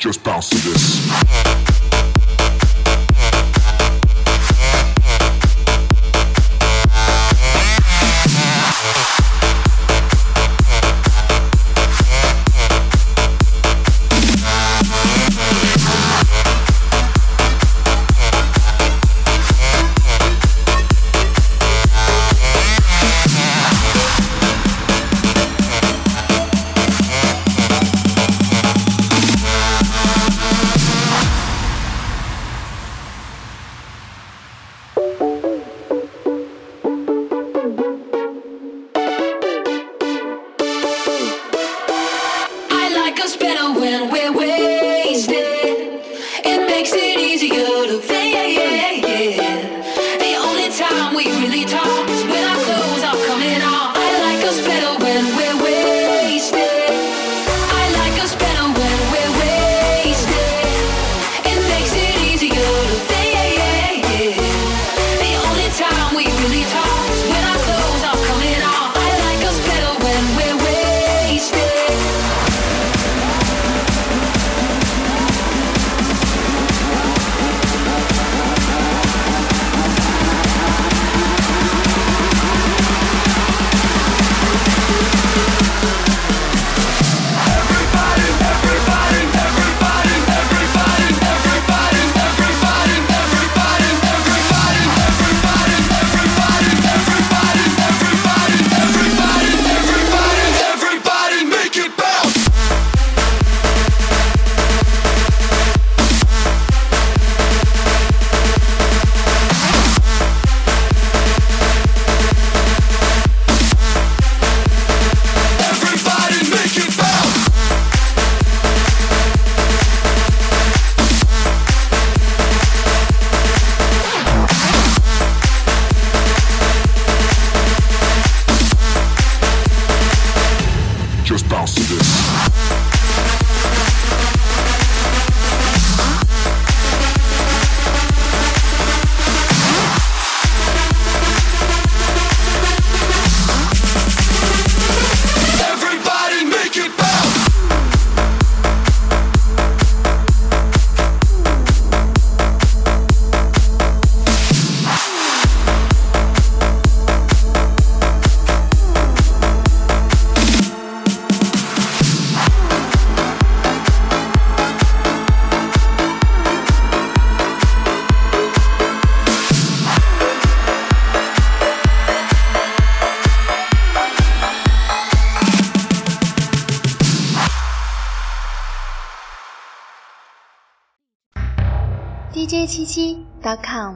just bounce to this. better when we're with bounce to this. 街七七 .com。